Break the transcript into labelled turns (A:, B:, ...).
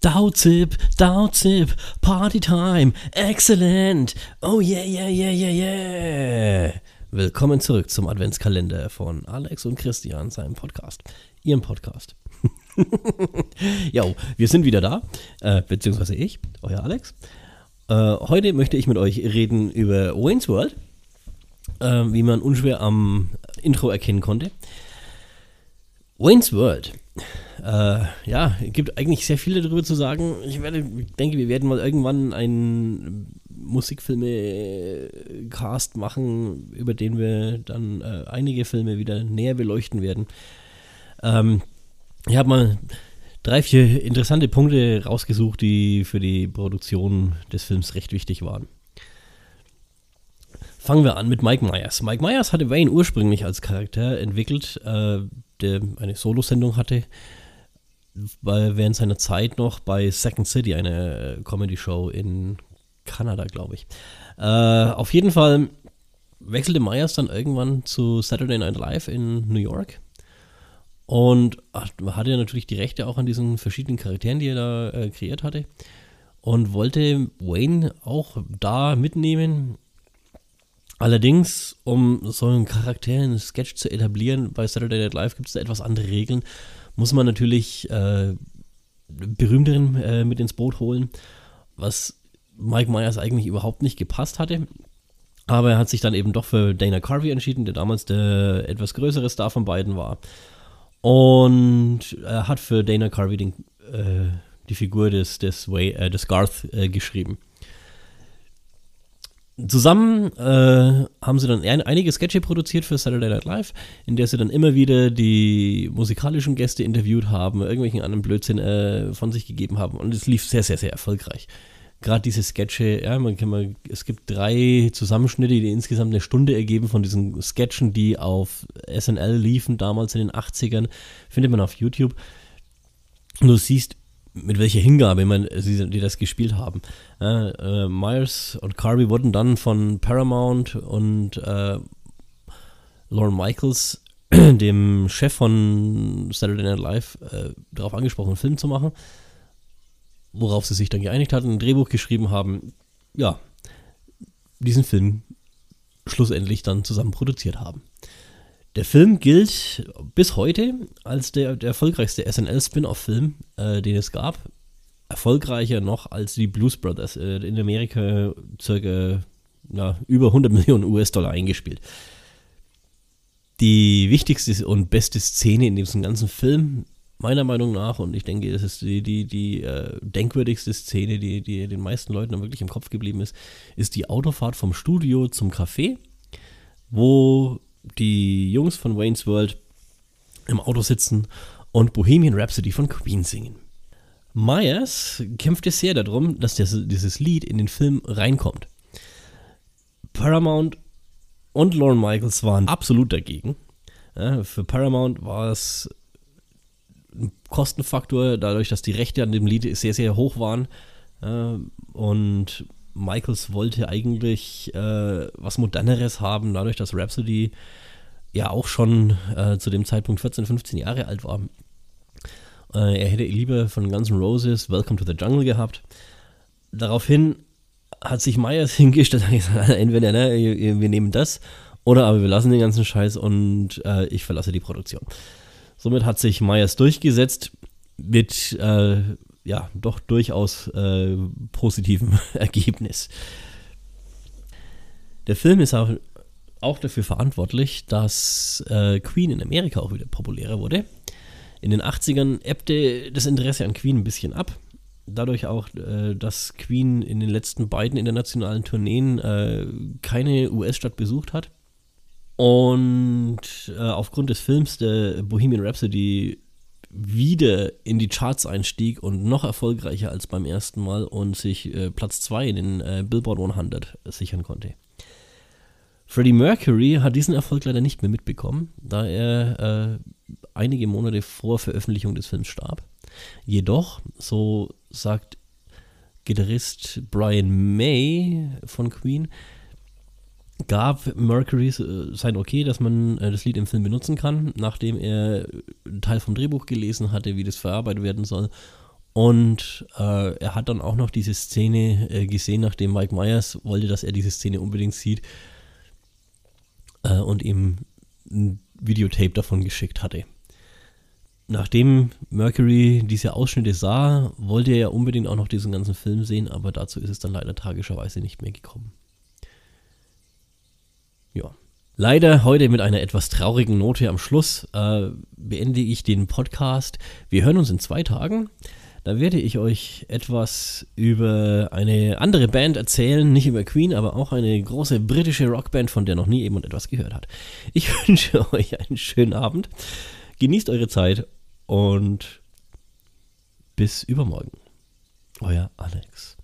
A: Dauzip, Dauzip, Party Time, excellent. Oh yeah, yeah, yeah, yeah, yeah. Willkommen zurück zum Adventskalender von Alex und Christian, seinem Podcast. Ihrem Podcast. jo, wir sind wieder da, äh, beziehungsweise ich, euer Alex. Äh, heute möchte ich mit euch reden über Wayne's World, äh, wie man unschwer am Intro erkennen konnte. Wayne's World äh, ja, gibt eigentlich sehr viel darüber zu sagen. Ich, werde, denke, wir werden mal irgendwann einen Musikfilme-Cast machen, über den wir dann äh, einige Filme wieder näher beleuchten werden. Ähm, ich habe mal drei, vier interessante Punkte rausgesucht, die für die Produktion des Films recht wichtig waren. Fangen wir an mit Mike Myers. Mike Myers hatte Wayne ursprünglich als Charakter entwickelt, äh, der eine Solosendung hatte während seiner Zeit noch bei Second City, eine äh, Comedy-Show in Kanada, glaube ich. Äh, auf jeden Fall wechselte Myers dann irgendwann zu Saturday Night Live in New York und hatte natürlich die Rechte auch an diesen verschiedenen Charakteren, die er da äh, kreiert hatte und wollte Wayne auch da mitnehmen. Allerdings, um so einen Charakter, einen Sketch zu etablieren, bei Saturday Night Live gibt es da etwas andere Regeln muss man natürlich äh, berühmteren äh, mit ins Boot holen, was Mike Myers eigentlich überhaupt nicht gepasst hatte. Aber er hat sich dann eben doch für Dana Carvey entschieden, der damals der etwas größere Star von beiden war. Und er hat für Dana Carvey den, äh, die Figur des, des, Way, äh, des Garth äh, geschrieben. Zusammen äh, haben sie dann einige Sketche produziert für Saturday Night Live, in der sie dann immer wieder die musikalischen Gäste interviewt haben, irgendwelchen anderen Blödsinn äh, von sich gegeben haben und es lief sehr, sehr, sehr erfolgreich. Gerade diese Sketche, ja, man kann mal, es gibt drei Zusammenschnitte, die insgesamt eine Stunde ergeben von diesen Sketchen, die auf SNL liefen, damals in den 80ern, findet man auf YouTube. Und du siehst, mit welcher Hingabe man, sie, die das gespielt haben. Äh, äh, Myers und Carvey wurden dann von Paramount und äh, Lauren Michaels, dem Chef von Saturday Night Live, äh, darauf angesprochen, einen Film zu machen. Worauf sie sich dann geeinigt hatten, ein Drehbuch geschrieben haben. Ja, diesen Film schlussendlich dann zusammen produziert haben. Der Film gilt bis heute als der, der erfolgreichste SNL-Spin-off-Film, äh, den es gab. Erfolgreicher noch als die Blues Brothers. Äh, in Amerika circa ja, über 100 Millionen US-Dollar eingespielt. Die wichtigste und beste Szene in diesem ganzen Film, meiner Meinung nach, und ich denke, das ist die, die, die äh, denkwürdigste Szene, die, die den meisten Leuten wirklich im Kopf geblieben ist, ist die Autofahrt vom Studio zum Café, wo die Jungs von Wayne's World im Auto sitzen und Bohemian Rhapsody von Queen singen. Myers kämpfte sehr darum, dass das, dieses Lied in den Film reinkommt. Paramount und Lauren Michaels waren absolut dagegen. Ja, für Paramount war es ein Kostenfaktor, dadurch, dass die Rechte an dem Lied sehr, sehr hoch waren. Ja, und Michaels wollte eigentlich äh, was Moderneres haben, dadurch, dass Rhapsody ja auch schon äh, zu dem Zeitpunkt 14, 15 Jahre alt war. Äh, er hätte lieber von Guns N' Roses Welcome to the Jungle gehabt. Daraufhin hat sich Myers hingestellt und gesagt, entweder ne, wir nehmen das oder aber wir lassen den ganzen Scheiß und äh, ich verlasse die Produktion. Somit hat sich Myers durchgesetzt mit äh, ja, doch durchaus äh, positivem Ergebnis. Der Film ist auch, auch dafür verantwortlich, dass äh, Queen in Amerika auch wieder populärer wurde. In den 80ern ebbte das Interesse an Queen ein bisschen ab. Dadurch auch, äh, dass Queen in den letzten beiden internationalen Tourneen äh, keine US-Stadt besucht hat. Und äh, aufgrund des Films der Bohemian Rhapsody wieder in die Charts einstieg und noch erfolgreicher als beim ersten Mal und sich äh, Platz 2 in den äh, Billboard 100 sichern konnte. Freddie Mercury hat diesen Erfolg leider nicht mehr mitbekommen, da er äh, einige Monate vor Veröffentlichung des Films starb. Jedoch, so sagt Gitarrist Brian May von Queen, gab Mercury äh, sein Okay, dass man äh, das Lied im Film benutzen kann, nachdem er einen Teil vom Drehbuch gelesen hatte, wie das verarbeitet werden soll. Und äh, er hat dann auch noch diese Szene äh, gesehen, nachdem Mike Myers wollte, dass er diese Szene unbedingt sieht und ihm ein Videotape davon geschickt hatte. Nachdem Mercury diese Ausschnitte sah, wollte er ja unbedingt auch noch diesen ganzen Film sehen, aber dazu ist es dann leider tragischerweise nicht mehr gekommen. Ja. Leider heute mit einer etwas traurigen Note am Schluss äh, beende ich den Podcast. Wir hören uns in zwei Tagen. Da werde ich euch etwas über eine andere Band erzählen, nicht über Queen, aber auch eine große britische Rockband, von der noch nie jemand etwas gehört hat. Ich wünsche euch einen schönen Abend. Genießt eure Zeit und bis übermorgen. Euer Alex.